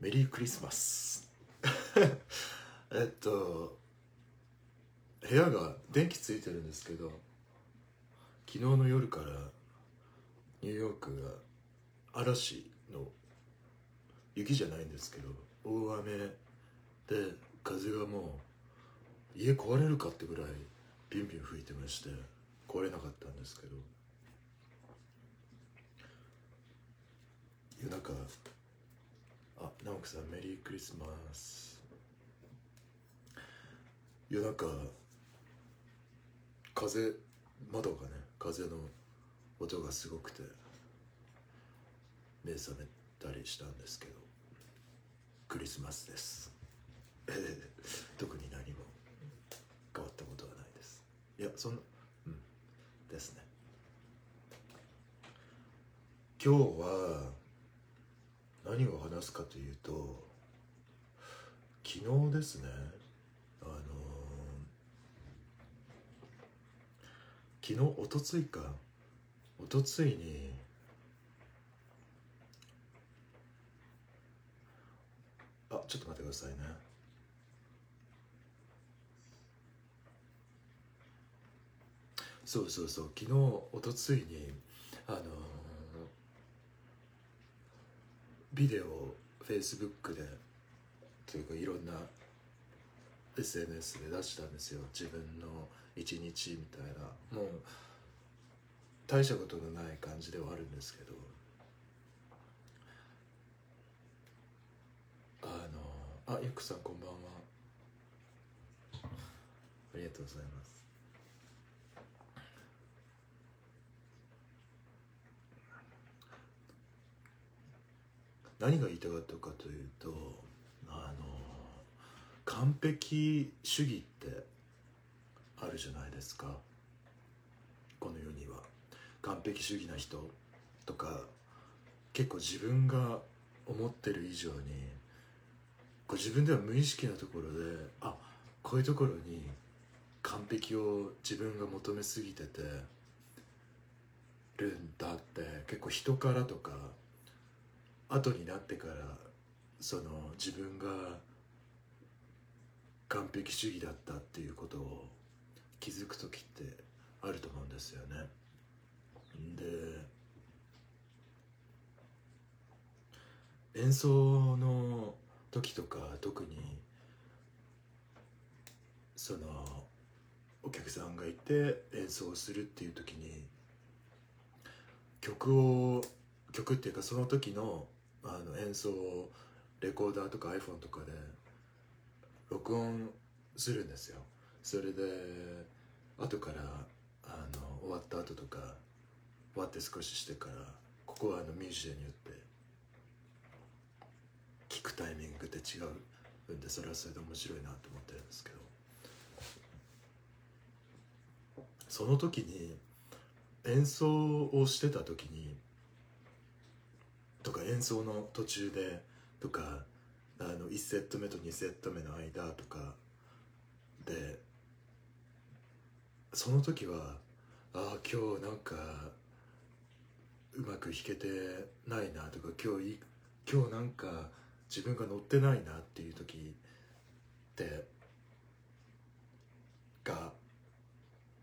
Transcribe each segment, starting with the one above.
メリークリスマス。えっと部屋が電気ついてるんですけど昨日の夜からニューヨークが嵐の雪じゃないんですけど大雨で風がもう家壊れるかってぐらいビュンビュン吹いてまして壊れなかったんですけど夜中あ直樹さんメリークリスマス。夜中風窓がね風の音がすごくて目覚めたりしたんですけどクリスマスです。特に何も変わったことはないです。いやそんなうんですね。今日は何を話すかというと昨日ですねあのー、昨日おとついかおとついにあちょっと待ってくださいね。そうそうそう昨日おとついにあのー、ビデオをフェイスブックでというかいろんな SNS で出したんですよ。自分の一日みたいな。もう大したことのない感じではあるんですけど。あのあゆくさんこんばんは。ありがとうございます。何が言いたかったかというとあの完璧主義ってあるじゃないですか。この世には。完璧主義な人とか結構自分が思ってる以上にこう自分では無意識なところであこういうところに完璧を自分が求めすぎててるんだって結構人からとか後になってからその自分が完璧主義だったっていうことを気づく時ってあると思うんですよね。で演奏の時とか特にそのお客さんがいて演奏するっていう時に曲を曲っていうかその時のあの演奏をレコーダーとか iPhone とかで録音するんですよ。それで後からあの終わった後とか終わって少ししてからここはあのミュージシャンによって聞くタイミングって違うんでそれはそれで面白いなと思ってるんですけど。その時に演奏をしてた時にとか演奏の途中でとかあの1セット目と2セット目の間とかでその時はああ今日なんかうまく弾けてないなとか今日い今日なんか自分が乗ってないなっていう時ってが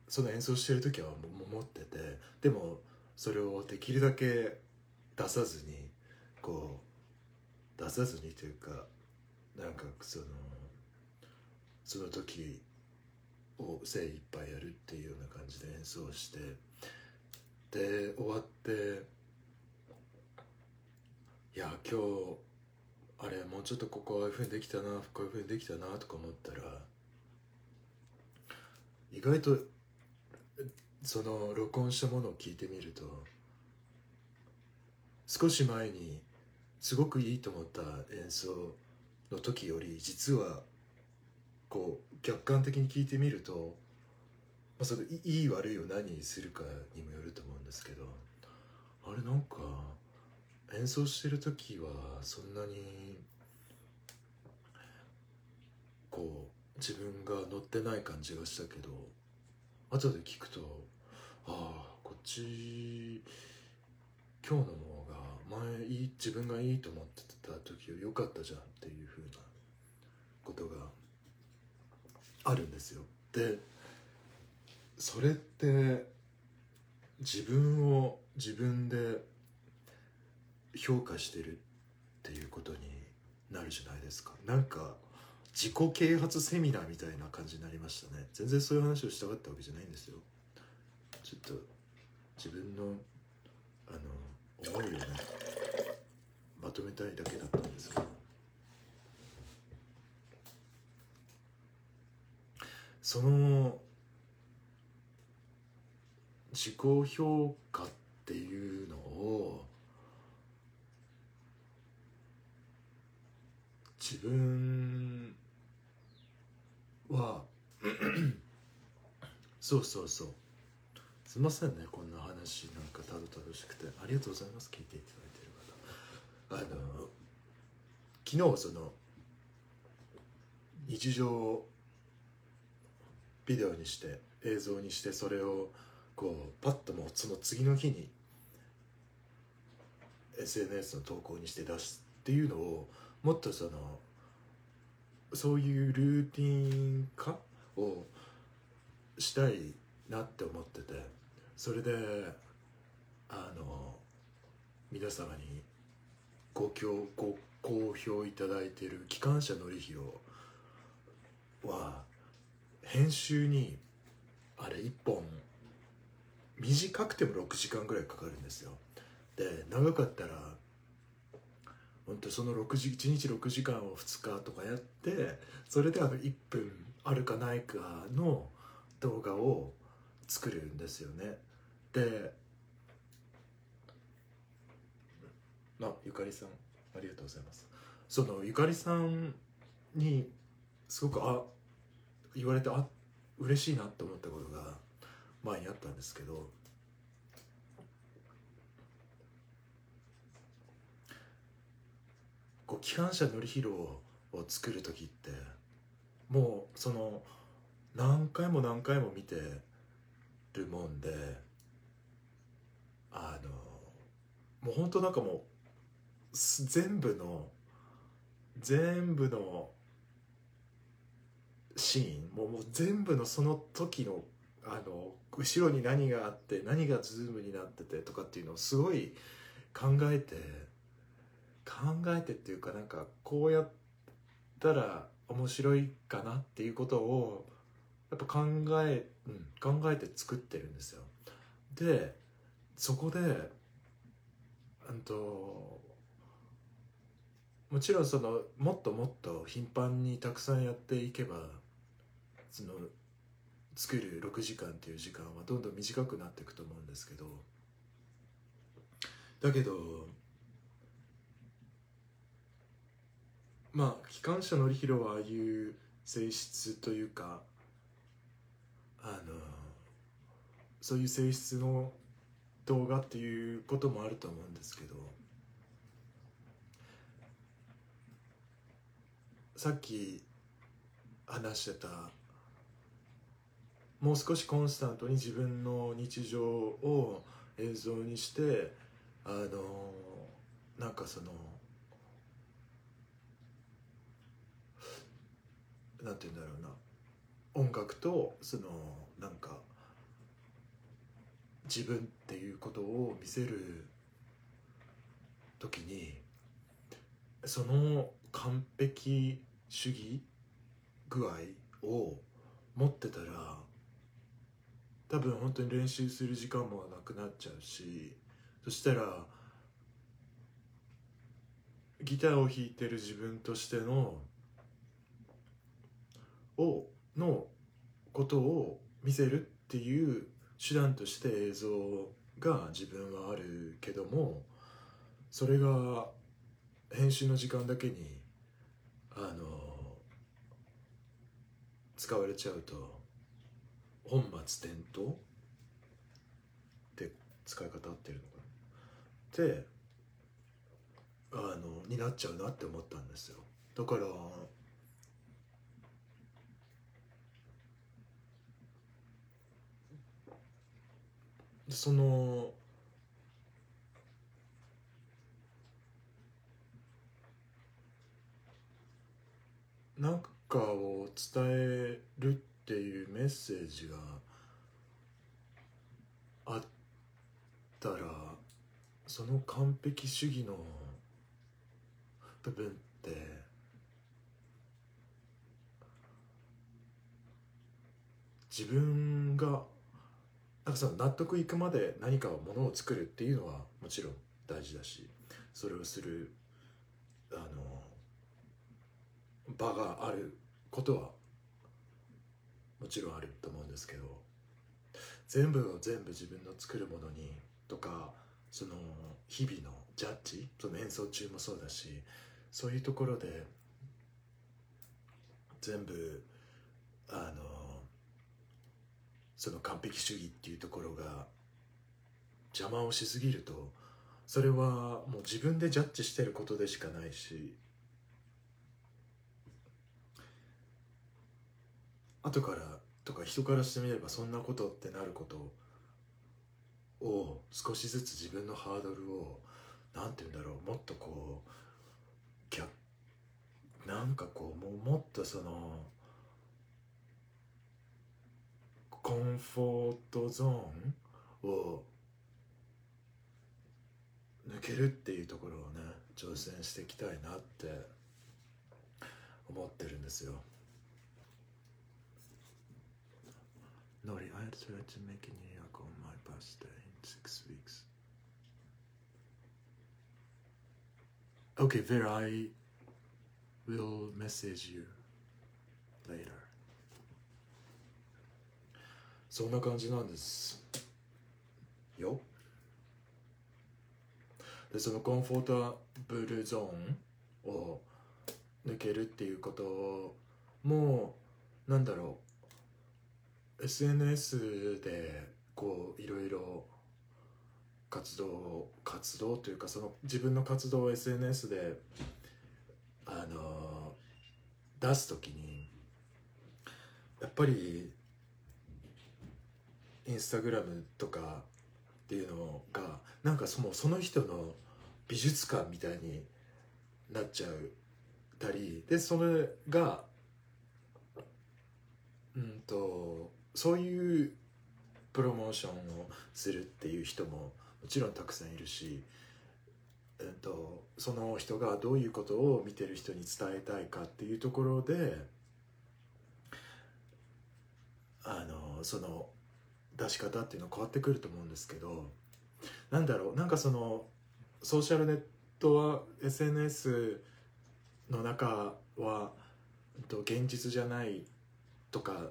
その演奏してる時はも思っててでもそれをできるだけ出さずにこう出さずにというかなんかそのその時を精一杯やるっていうような感じで演奏してで終わっていや今日あれもうちょっとここああいうふうにできたなこういうふうにできたなとか思ったら意外とその録音したものを聞いてみると少し前にすごくいいと思った演奏の時より実はこう客観的に聞いてみると、まあ、そのいい悪いを何にするかにもよると思うんですけどあれなんか演奏してる時はそんなにこう自分が乗ってない感じがしたけど後で聞くとああこっち今日の方が前いい自分がいいと思ってた時より良かったじゃんっていうふうなことがあるんですよ。でそれって自分を自分で評価してるっていうことになるじゃないですか。なんか自己啓発セミナーみたいな感じになりましたね。全然そういう話をしたかったわけじゃないんですよ。ちょっと自分のあの思いをねまとめたいだけだったんですがその自己評価っていうのを自分は そうそうそう。すいませんねこんな話なんかたどたどしくてありがとうございます。聞いていただいてる方。あの昨日その日常をビデオにして映像にしてそれをこうパッともうその次の日に SNS の投稿にして出すっていうのをもっとそのそういうルーティン化をしたいなって思ってて。それであの皆様にご協ご好評いただいている機関車のりひろは編集にあれ1本短くても6時間ぐらいかかるんですよ。で長かったら本当その6時1日6時間を2日とかやってそれであの1分あるかないかの動画を作るんですよね。であゆかりさんありがとうございます。そのゆかりさんにすごくあ言われてあ嬉しいなって思ったことが前にあったんですけど。こう機関車のりひろを作る時ってもうその何回も何回も見てるもんであのもう本当なんかもう全部の全部のシーンもうもう全部のその時のあの後ろに何があって何がズームになっててとかっていうのをすごい考えて考えてっていうかなんかこうやったら面白いかなっていうことをやっぱ考え、うん、考えて作ってるんですよ。でそこでうんともちろんそのもっともっと頻繁にたくさんやっていけばその作る6時間っていう時間はどんどん短くなっていくと思うんですけどだけどまあ機関車のりひろはああいう性質というかあのそういう性質の動画っていうこともあると思うんですけどさっき話してたもう少しコンスタントに自分の日常を映像にしてあのなんかそのなんて言うんだろうな。音楽とそのなんか自分っていうことを見せる時にその完璧主義具合を持ってたら多分本当に練習する時間もなくなっちゃうしそしたらギターを弾いてる自分としてのをのことを見せるっていう手段として映像が自分はあるけどもそれが編集の時間だけにあの使われちゃうと本末転倒って使い方合ってるのかな。ってあのになっちゃうなって思ったんですよ。だからそのなんかを伝えるっていうメッセージがあったらその完璧主義の部分って自分がなんかその納得いくまで何かものを作るっていうのはもちろん大事だしそれをするあの場があることはもちろんあると思うんですけど全部を全部自分の作るものにとかその日々のジャッジその演奏中もそうだしそういうところで全部あのその完璧主義っていうところが邪魔をしすぎるとそれはもう自分でジャッジしてることでしかないし後からとか人からしてみればそんなことってなることを少しずつ自分のハードルをなんて言うんだろうもっとこう逆なんかこうもうもっとそのコンフォートゾーンを抜けるっていうところをね挑戦していきたいなって思ってるんですよ。Nori, I tried to make a New York on my birthday in six weeks. Okay, Vera, I will message you later. そんな感じなんです。よ。でそのコンフォータブルゾーンを抜けるっていうこともなんだろう。SNS でこういろいろ活動活動というかその自分の活動を SNS であの出す時にやっぱりインスタグラムとかっていうのがなんかそのその人の美術館みたいになっちゃうたりでそれがうんとそういうプロモーションをするっていう人ももちろんたくさんいるし、えっと、その人がどういうことを見てる人に伝えたいかっていうところであのその出し方っていうのは変わってくると思うんですけどなんだろうなんかそのソーシャルネットは SNS の中は現実じゃないとか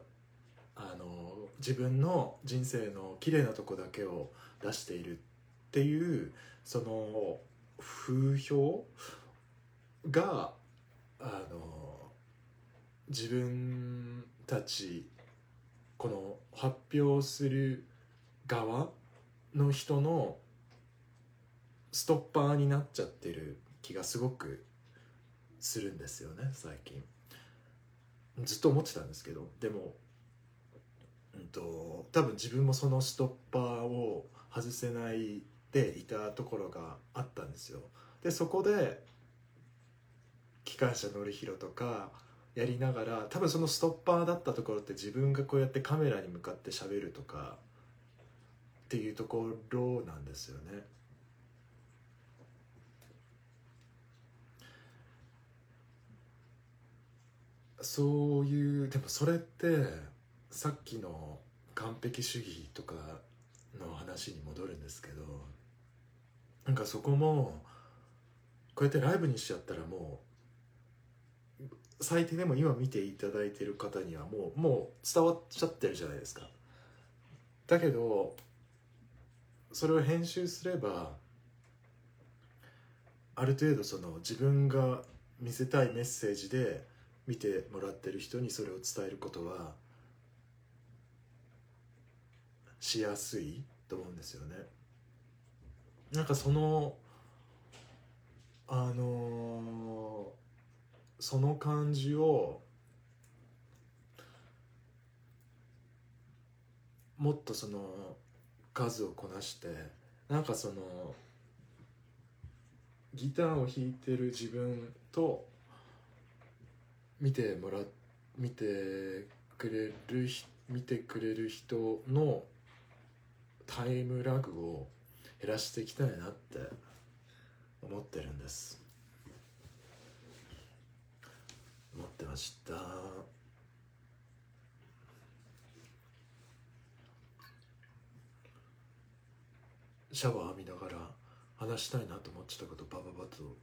あの自分の人生の綺麗なとこだけを出しているっていうその風評があの自分たちこの発表する側の人のストッパーになっちゃってる気がすごくするんですよね最近。ずっと思ってたんですけどでも、うんと、多分自分もそのストッパーを外せないでいたところがあったんですよ。でそこで機関車乗り広とかやりながら多分そのストッパーだったところって自分がこうやってカメラに向かって喋るとかっていうところなんですよね。そういうでもそれってさっきの完璧主義とかの話に戻るんですけどなんかそこもこうやってライブにしちゃったらもう最低でも今見ていただいてる方にはもうもう伝わっちゃってるじゃないですか。だけどそれを編集すればある程度その自分が見せたいメッセージで見てもらってる人にそれを伝えることはしやすいと思うんですよね。なんかそのあのーその感じをもっとその数をこなしてなんかそのギターを弾いてる自分と見てもら見てくれる見てくれる人のタイムラグを減らしていきたいなって思ってるんです思ってました。シャワー浴びながら話したいなと思ってたことバババと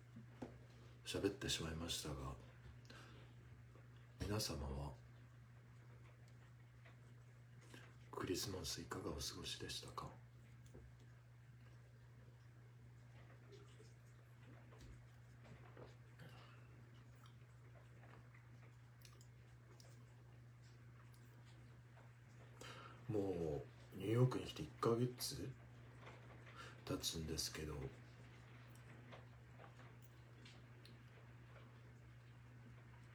喋ってしまいましたが皆様はクリスマスいかがお過ごしでしたか？もうニューヨークに来て1ヶ月経つんですけど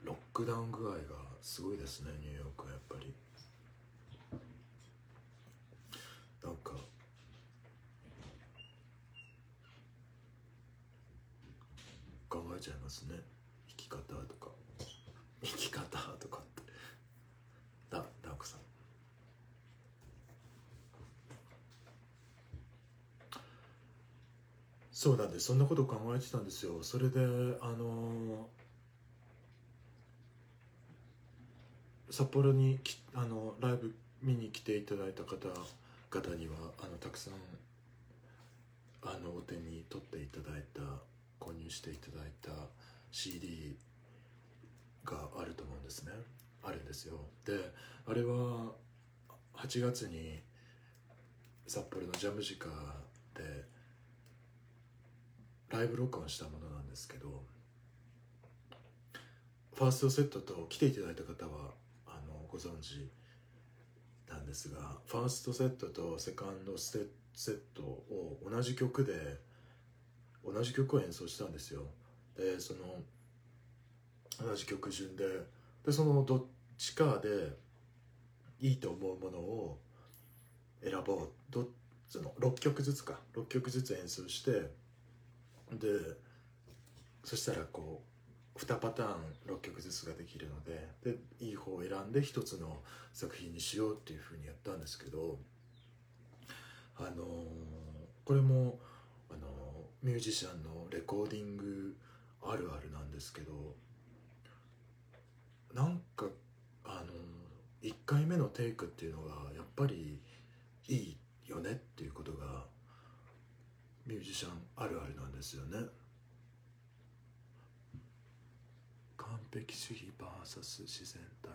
ロックダウン具合がすごいですねニューヨークはやっぱり。なんか考えちゃいますね。生き方とか。生き方とかってだダークさんそうなんです。そんなこと考えてたんですよ。それであの札幌にきあのライブ見に来ていただいた方方にはあのたくさんあのお手に取っていただいた購入していただいた CD があると思うんですね。あるんですよ。であれは8月に札幌のジャムジカでライブ録音したものなんですけどファーストセットと来ていただいた方はあのご存知なんですがファーストセットとセカンドセセットを同じ曲で同じ曲を演奏したんですよ。でその同じ曲順ででそのどっちかでいいと思うものを選ぼう。どその6曲ずつか。6曲ずつ演奏してでそしたらこう2パターン6曲ずつができるのででいい方を選んで1つの作品にしようっていうふうにやったんですけどあのーこれも、あのーミュージシャンのレコーディングあるあるなんですけどなんかあのー、1回目のテイクっていうのがやっぱりいいよねっていうことがミュージシャンあるあるなんですよね。完璧主義 VS 自然体。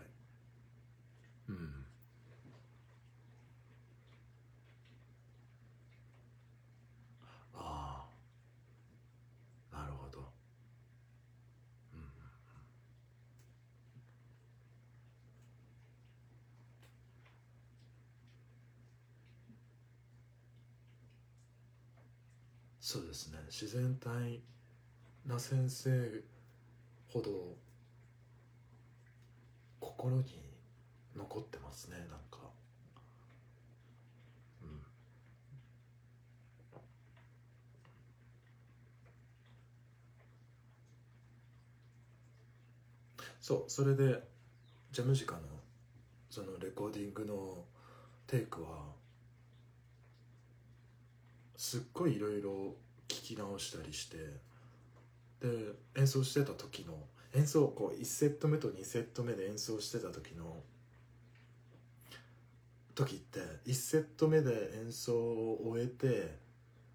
うんああなるほどうんそうですね。自然体な先生ほど心に残ってますね。なんか。うん。そうそれでジャムジカのそのレコーディングのテイクはすっごいいろいろ聞き直したりしてで演奏してた時の演奏こう1セット目と2セット目で演奏してた時の時って1セット目で演奏を終えて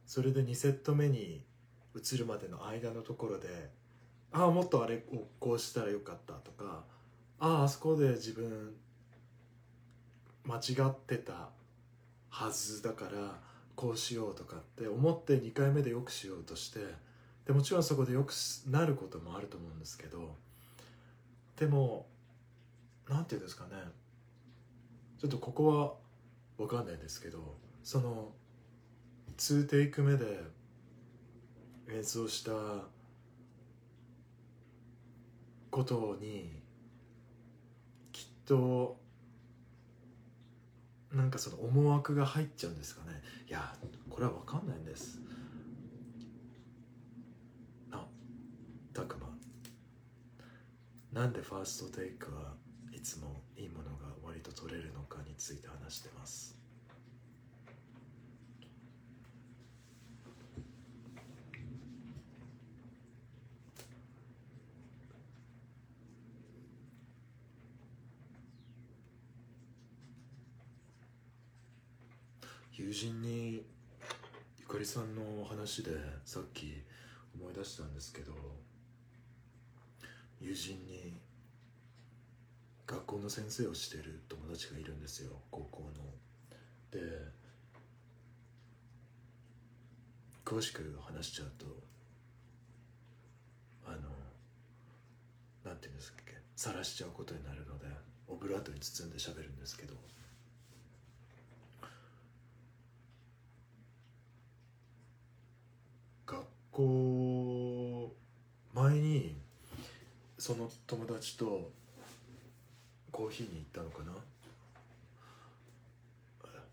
それで2セット目に移るまでの間のところでああもっとあれをこうしたらよかったとかあああそこで自分間違ってたはずだからこうしようとかって思って2回目でよくしようとしてでもちろんそこでよくなることもあると思うんですけどでもなんていうんですかね。ちょっとここは分かんないんですけどその2テイク目で演奏したことにきっとなんかその思惑が入っちゃうんですかね。いやこれは分かんないんです。あたくまなんでファーストテイクはいつもいいものが割と取れるのかについて話してます。友人にゆかりさんの話でさっき思い出したんですけど友人に学校の先生をしてる友達がいるんですよ高校の。で詳しく話しちゃうとあのなんていうんですっけ晒しちゃうことになるのでオブラートに包んで喋るんですけど。学校前にその友達とコーヒーに行ったのかな？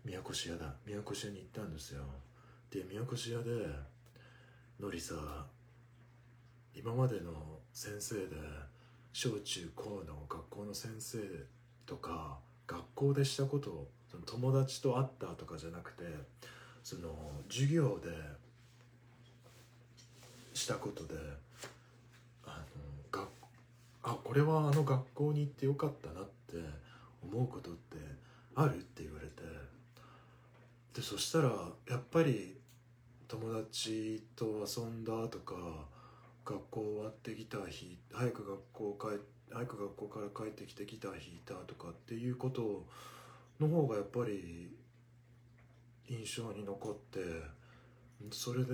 宮古市屋だ。宮古市屋に行ったんですよ。で宮古市屋でのりさ今までの先生で小中高の学校の先生とか学校でしたことその友達と会ったとかじゃなくてその授業でしたことであの学あこれはあの学校に行ってよかったなって思うことってあるって言われてでそしたらやっぱり友達と遊んだとか学校終わってギター弾い早く学校帰早く学校から帰ってきてギター弾いたとかっていうことの方がやっぱり印象に残ってそれで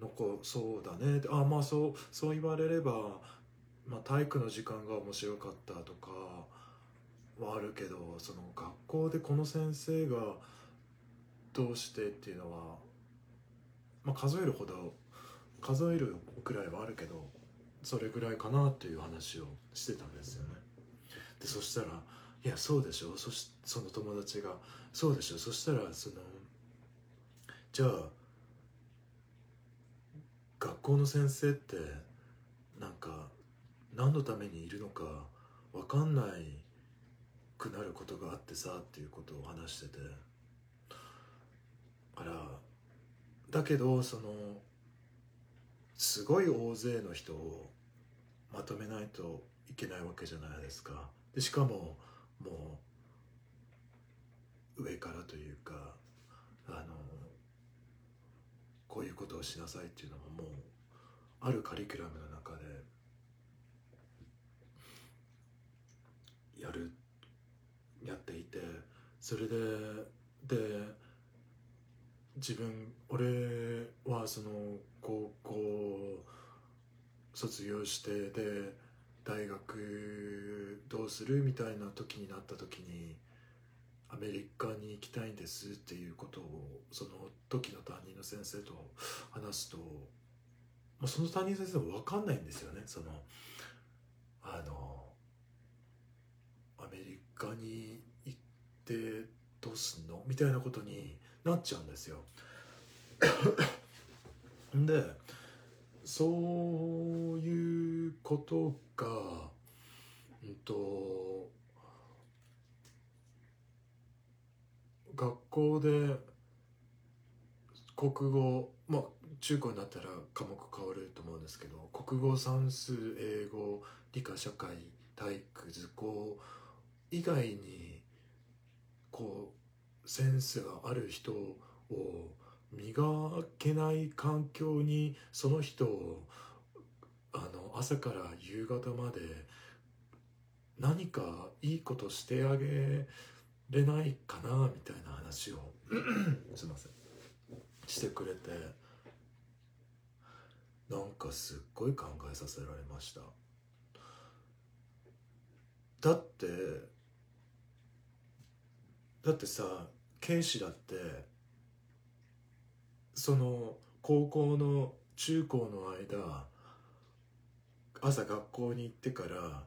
残そうだね。あまあそうそう言われれば、まあ、体育の時間が面白かったとかはあるけどその学校でこの先生がどうしてっていうのは、まあ、数えるほど数えるくらいはあるけどそれぐらいかなっていう話をしてたんですよね。でそしたら「いやそうでしょ？そしその友達が「そうでしょ？そしたらそのじゃあ学校の先生ってなんか何のためにいるのか分かんないくなることがあってさっていうことを話してて。あらだけどそのすごい大勢の人をまとめないといけないわけじゃないですか。でしかももう上からというかあのことをしなさいっていうのももうあるカリキュラムの中でやるやっていてそれでで自分俺はその高校卒業してで大学どうするみたいな時になった時にアメリカに行きたいんですっていうことをその時の担任の先生と話すと、まあ、その担任先生も分かんないんですよね。そのあのアメリカに行ってどうすんのみたいなことになっちゃうんですよ。でそういうことがうんと学校で国語まあ中高になったら科目変わると思うんですけど国語算数英語理科社会体育図工以外にこうセンスがある人を磨けない環境にその人をあの朝から夕方まで何かいいことしてあげれないかなみたいな話を すいません。してくれてなんかすっごい考えさせられました。だってだってさ警視だってその高校の中高の間朝学校に行ってから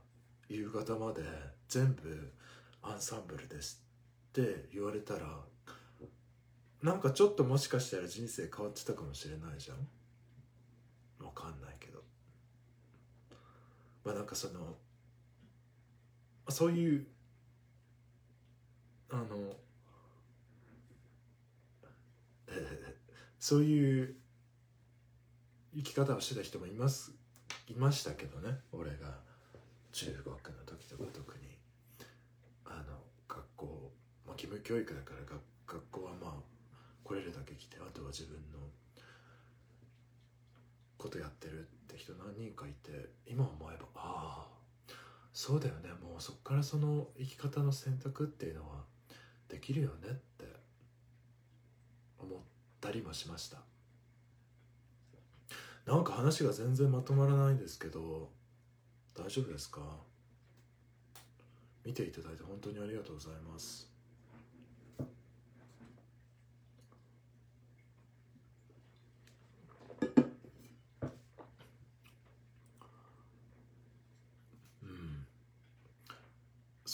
夕方まで全部アンサンブルですって言われたらなんかちょっともしかしたら人生変わってたかもしれないじゃん。わかんないけど。まあなんかそのそういうあの、そういう生き方をしてた人もいますいましたけどね俺が中学の時とか特に、まあ、義務教育だから学学校はまあ来れるだけ来てあとは自分のことやってるって人何人かいて今思えばああそうだよね。もうそっからその生き方の選択っていうのはできるよねって思ったりもしました。なんか話が全然まとまらないんですけど大丈夫ですか？見ていただいて本当にありがとうございます。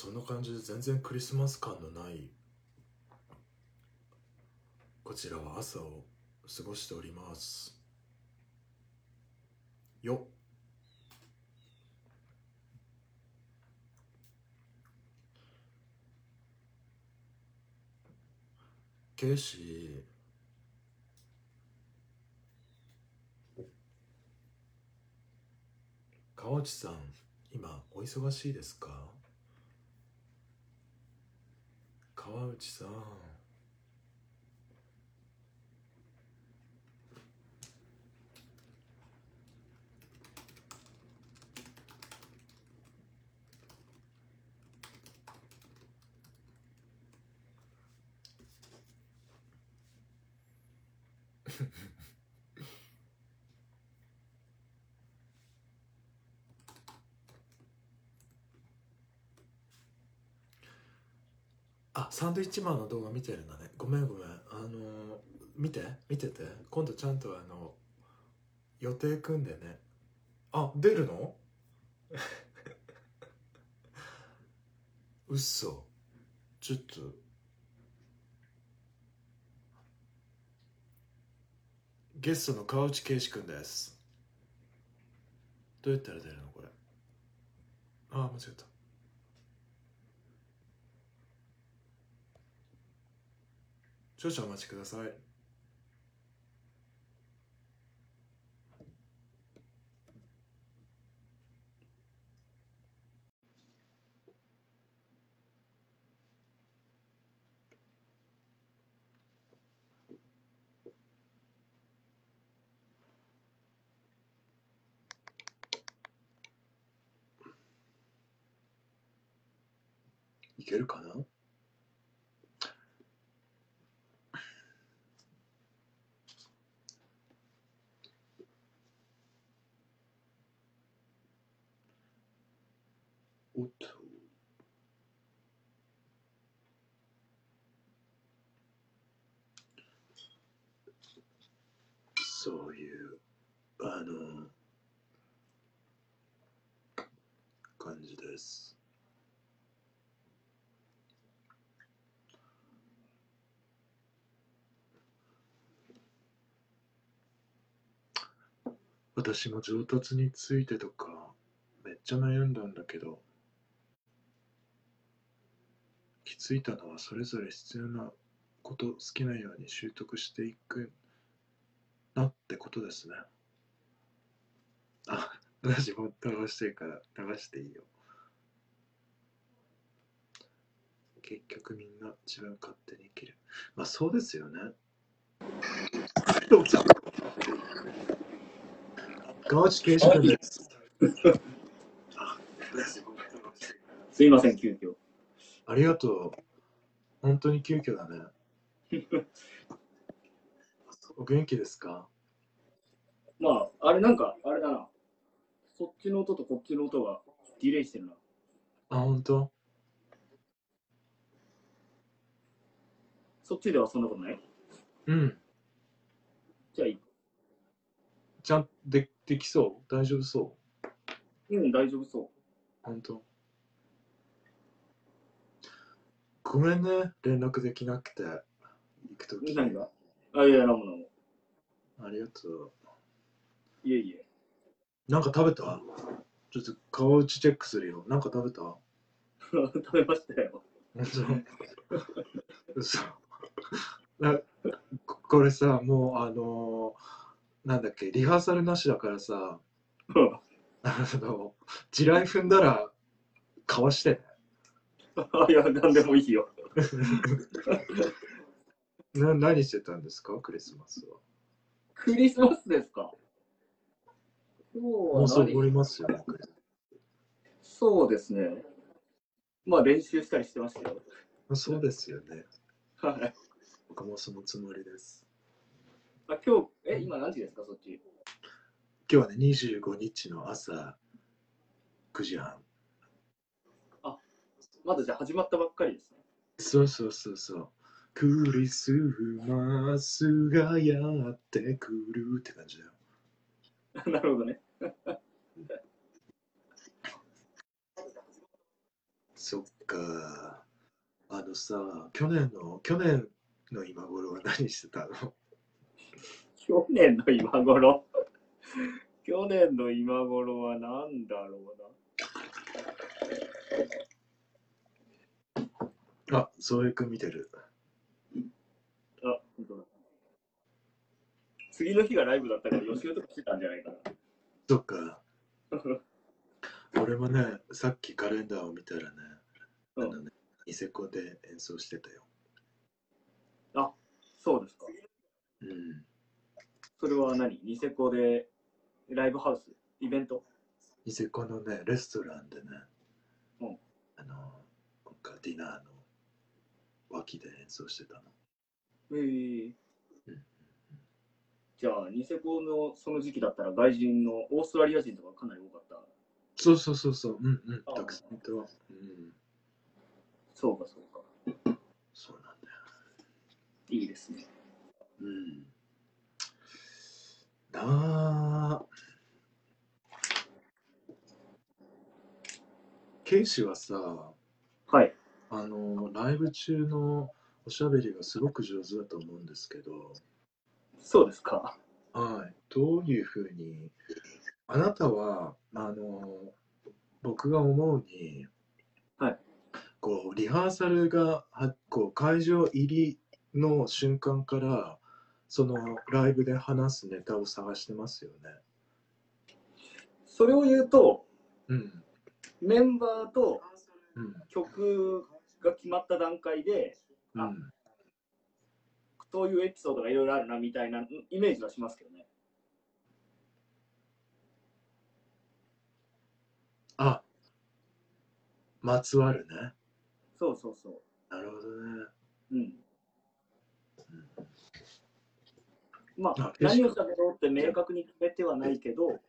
そんな感じで全然クリスマス感のないこちらは朝を過ごしております。よっ。ケイシー。川内さん今お忙しいですか？川内さんあサンドイッチマンの動画見てるんだね。ごめんごめん。あのー見て見てて。今度ちゃんとあの予定組んでね。あ出るの？うっそちょっと。ゲストの川内圭司君です。どうやったら出るのこれ？あ間違えた。少々お待ちください。いけるかなおっとそういうあの感じです私も上達についてとかめっちゃ悩んだんだけど気づいたのはそれぞれ必要なこと好きなように習得していくなってことですね。あ私も流してるから流していいよ。結局みんな自分勝手に生きる。まあそうですよね。川内圭司君です すいません、急遽。ありがとう。本当に急遽だね。お元気ですか？まあ、あれなんか、あれだな。そっちの音とこっちの音がディレイしてるな。あ、本当？そっちではそんなことない？うん。じゃあいい。ちゃんでできそう？大丈夫そう？うん、大丈夫そ本当ごめんね、連絡できなくて。行くとう。き。何があ、いや、なんもなんも。ありがとう。いえいえ。なんか食べた？ちょっと顔打ちチェックするよ。なんか食べた？食べましたよ。嘘 なここれさ、もうあのーなんだっけ、リハーサルなしだからさ、うんあの、地雷踏んだら、かわしてね。いや、なんでもいいよ。な何してたんですか、クリスマスは？クリスマスですか？もうそりますよね、そうですね。まあ練習したりしてましたよ。そうですよね。はい。僕もそのつもりです。あ今日、え、今何時ですか、そっち？今日はね、25日の朝9時半。まだじゃあ始まったばっかりですね。そうそうそうそう。クリスマスがやってくるって感じだよ。なるほどね。そっか。あのさ、去年の、去年の今頃は何してたの？去年の今頃。去年の今頃は何だろうあ、そういうく見てる。な。あ、本当だ。次の日がライブだったから予習とかしてたんじゃないかそっか。な。俺もね、さっきカレンダーを見たらね、あうんのね、ニセコで演奏してたよ。あ、そうですか。うん。それは何？ニセコでライブハウス？イベント？ニセコのね、レストランでね、うんあの、なんかディナーの脇で演奏してたの。えーうんじゃあ、ニセコのその時期だったら外人のオーストラリア人とかかなり多かった？そうそうそうそう、うんうん、あたくさんいたわ。うん、そうか、そうか。そうなんだよ。いいですね。うん。なあ。ケイシはさ、はい。あの、ライブ中のおしゃべりがすごく上手だと思うんですけど、そうですか。はい。どういうふうに、あなたは、あの、僕が思うに、はい。こう、リハーサルが、はこう、会場入りの瞬間から、そのライブで話すネタを探してますよね。それを言うと、うん。メンバーとうん。曲が決まった段階で、うん。そういうエピソードがいろいろあるなみたいなイメージはしますけどね。あ、まつわるね。そうそうそなるほどね。う。うん。うんまああ、何を喋ろうって明確に決めてはないけど、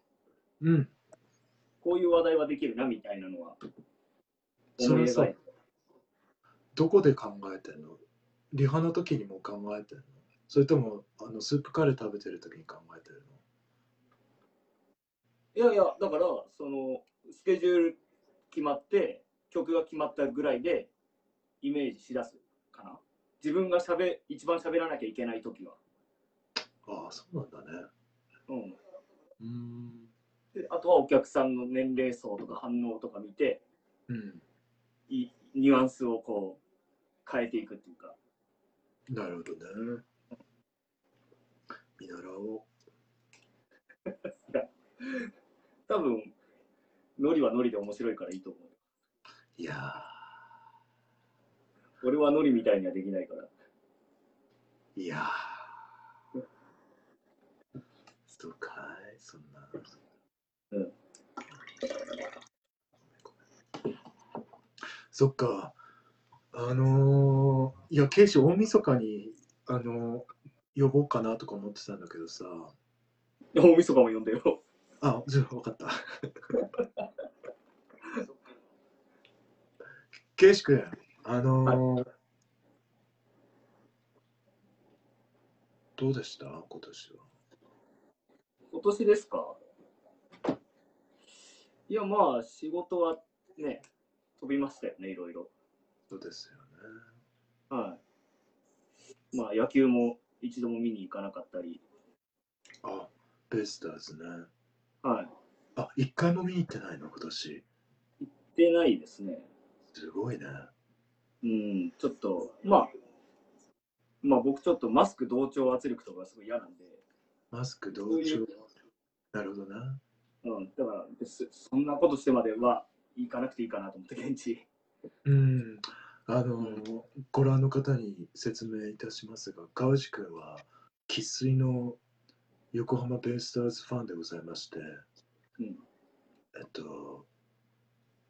うん。こういう話題はできるなみたいなのはそれさ。どこで考えてんの？リハの時にも考えてんの？それともあのスープカレー食べてる時に考えてるいやいや、だから、その、スケジュール決まって、曲が決まったぐらいで、イメージしだすかな。自分がしゃべ、一番喋らなきゃいけない時は。のああそうなんだねうん。うーんであとはお客さんの年齢層とか反応とか見て、うんいニュアンスをこう、変えていくっていうか。なるほどね見習お 多分、ノリはノリで面白いからいいと思う。ういや俺はノリみたいにはできないから。ーいやーそうかいそんな。うん。そっか。あのー、いやケイシ大晦日にあのー、呼ぼうかなとか思ってたんだけどさ。大晦日も呼んでよ。あ、じゃあ分かった。ケイシ君、あのーどうでした？今年は。今年ですか？いや、まあ、仕事はね、飛びましたよね、いろいろ。そうですよね。はい。まあ、野球も一度も見に行かなかったり、あ、ベイスターズね。はい。あ、一回も見に行ってないの、今年。出ないですね。すごいね。うん、ちょっと、まあ、まあ僕ちょっとマスク同調圧力とかがすごい嫌なんで、マスク同調う。なるほどな。うん、だから別そんなことしてまでは行かなくていいかなと思って、現地。うん。あの、ご覧の方に説明いたしますが、川内くんは生粋の横浜ベイスターズファンでございまして、うんえっと、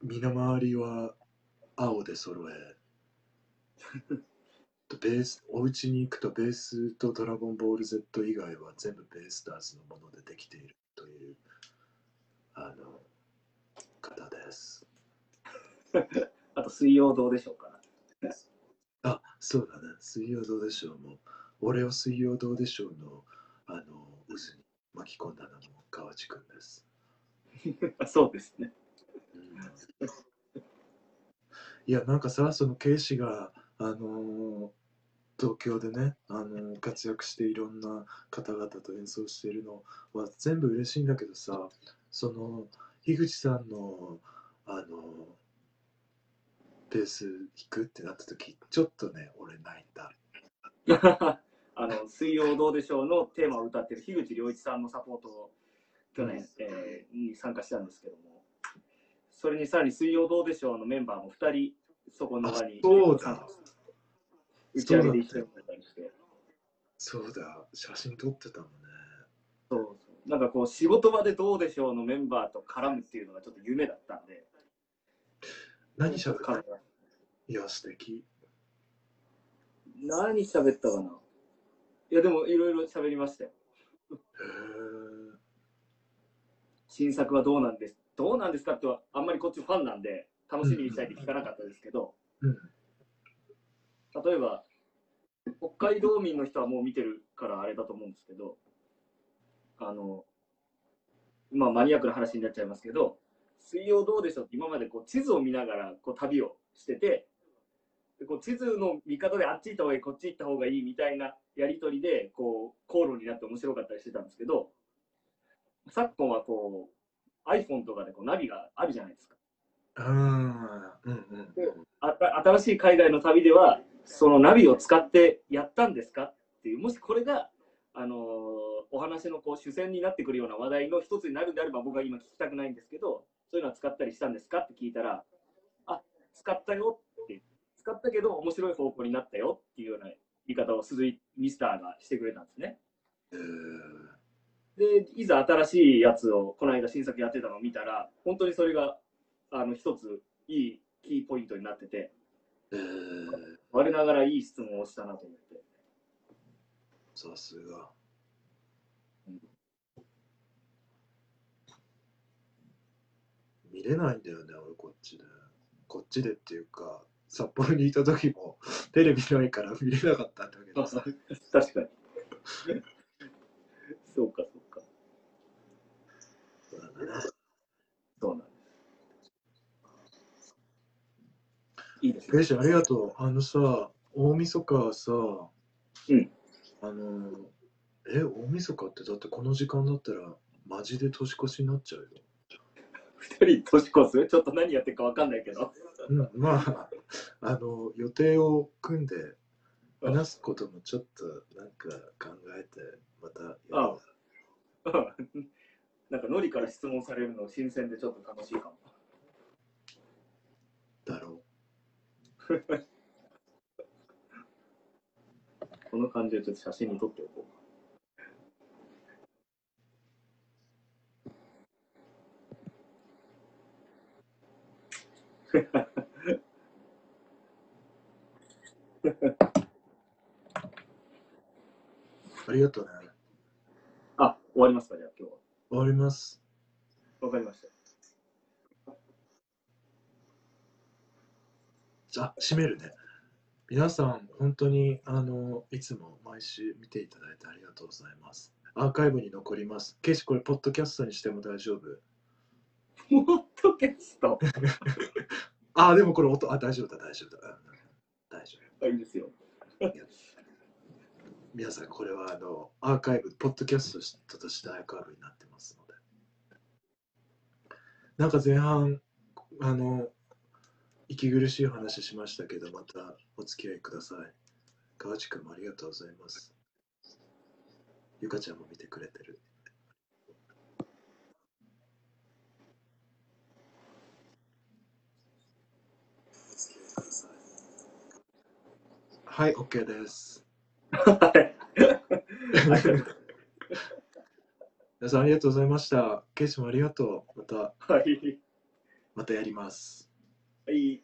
身の回りは青で揃え、と ベースお家に行くとベースとドラゴンボール Z 以外は全部ベイスターズのものでできているというあの方です。あと、水曜どうでしょうか。あ、そうだね。水曜どうでしょうも。俺を水曜どうでしょうの、あの、渦に巻き込んだのも川内くんです。そうですね。うんいや、なんかさ、その警視が、あの東京でね、あの活躍していろんな方々と演奏しているのは全部嬉しいんだけどさ、その、樋口さんの、あのベース弾くってなった時、ちょっとね、俺泣いた。あの水曜どうでしょうのテーマを歌ってる樋口良一さんのサポートを去年、えーに参加したんですけども、それにさらに水曜どうでしょうのメンバーも2人、そこの場にあそうだ打ち上げで一緒になった。りして、そうだ、写真撮ってたもんね。そうそう。なんかこう、仕事場でどうでしょうのメンバーと絡むっていうのがちょっと夢だったんで、何しゃべったいや、素敵。何喋ったかな？いや、でもいろいろ喋りましたよ。新作はどうなんです？どうなんですかってはあんまりこっちファンなんで楽しみにしたいって聞かなかったですけど、うん。例えば北海道民の人はもう見てるからあれだと思うんですけどあのまあマニアックな話になっちゃいますけど「水曜どうでしょう」って今までこう地図を見ながらこう旅をしててでこう地図の見方であっち行った方がいいこっち行った方がいいみたいなやり取りでこう口論になって面白かったりしてたんですけど昨今はこう iPhone とかでこうナビがあるじゃないですか。ああ、うんうん。あ新しい海外の旅ではそのナビを使ってやったんですかっていうもしこれが、あのーお話のこう主戦になってくるような話題の一つになるんであれば僕は今聞きたくないんですけどそういうのは使ったりしたんですかって聞いたらあ使ったよって使ったけど面白い方向になったよっていうような言い方を鈴井ミスターがしてくれたんですね。えーでいざ新しいやつをこの間新作やってたのを見たら本当にそれがあの一ついいキーポイントになってて。えー、我ながらいい質問をしたなと思って。さすが。見れないんだよね、俺こっちで。こっちでっていうか、札幌にいた時も テレビないから見れなかったんだけどさ。確かに。そうか、そうか。そうだねそうなんです。いいですね。ありがとう。あのさ、大晦日はさ、うんあの、え、大晦日ってだってこの時間だったら、マジで年越しになっちゃうよ。二人年越す？ちょっと何やってるかわかんないけど。うん、まあ、あの、予定を組んで話すこともちょっとなんか考えて、またやろうあなんかノリから質問されるの新鮮でちょっと楽しいかも。だろ この感じでちょっと写真に撮っておこう。う。ありがとうね。あ、終わりますかじゃあ今日は。終わります。わかりました。じゃあ、閉めるね。皆さん、本当に、あの、いつも毎週見ていただいてありがとうございます。アーカイブに残ります。ケイシ、これ、ポッドキャストにしても大丈夫？ポッドキャスト？あ、でもこれ音、あ、大丈夫だ、大丈夫だ。うん大丈夫。あいいですよ。皆さん、これはあのアーカイブ、ポッドキャストとしてアーカイブになってますので。なんか前半あの息苦しい話しましたけどまたお付き合いください。川内くんもありがとうございます。ゆかちゃんも見てくれてる。はい OK です。はい。皆さんありがとうございました。ケイシもありがとう。またはい。またやりますはい。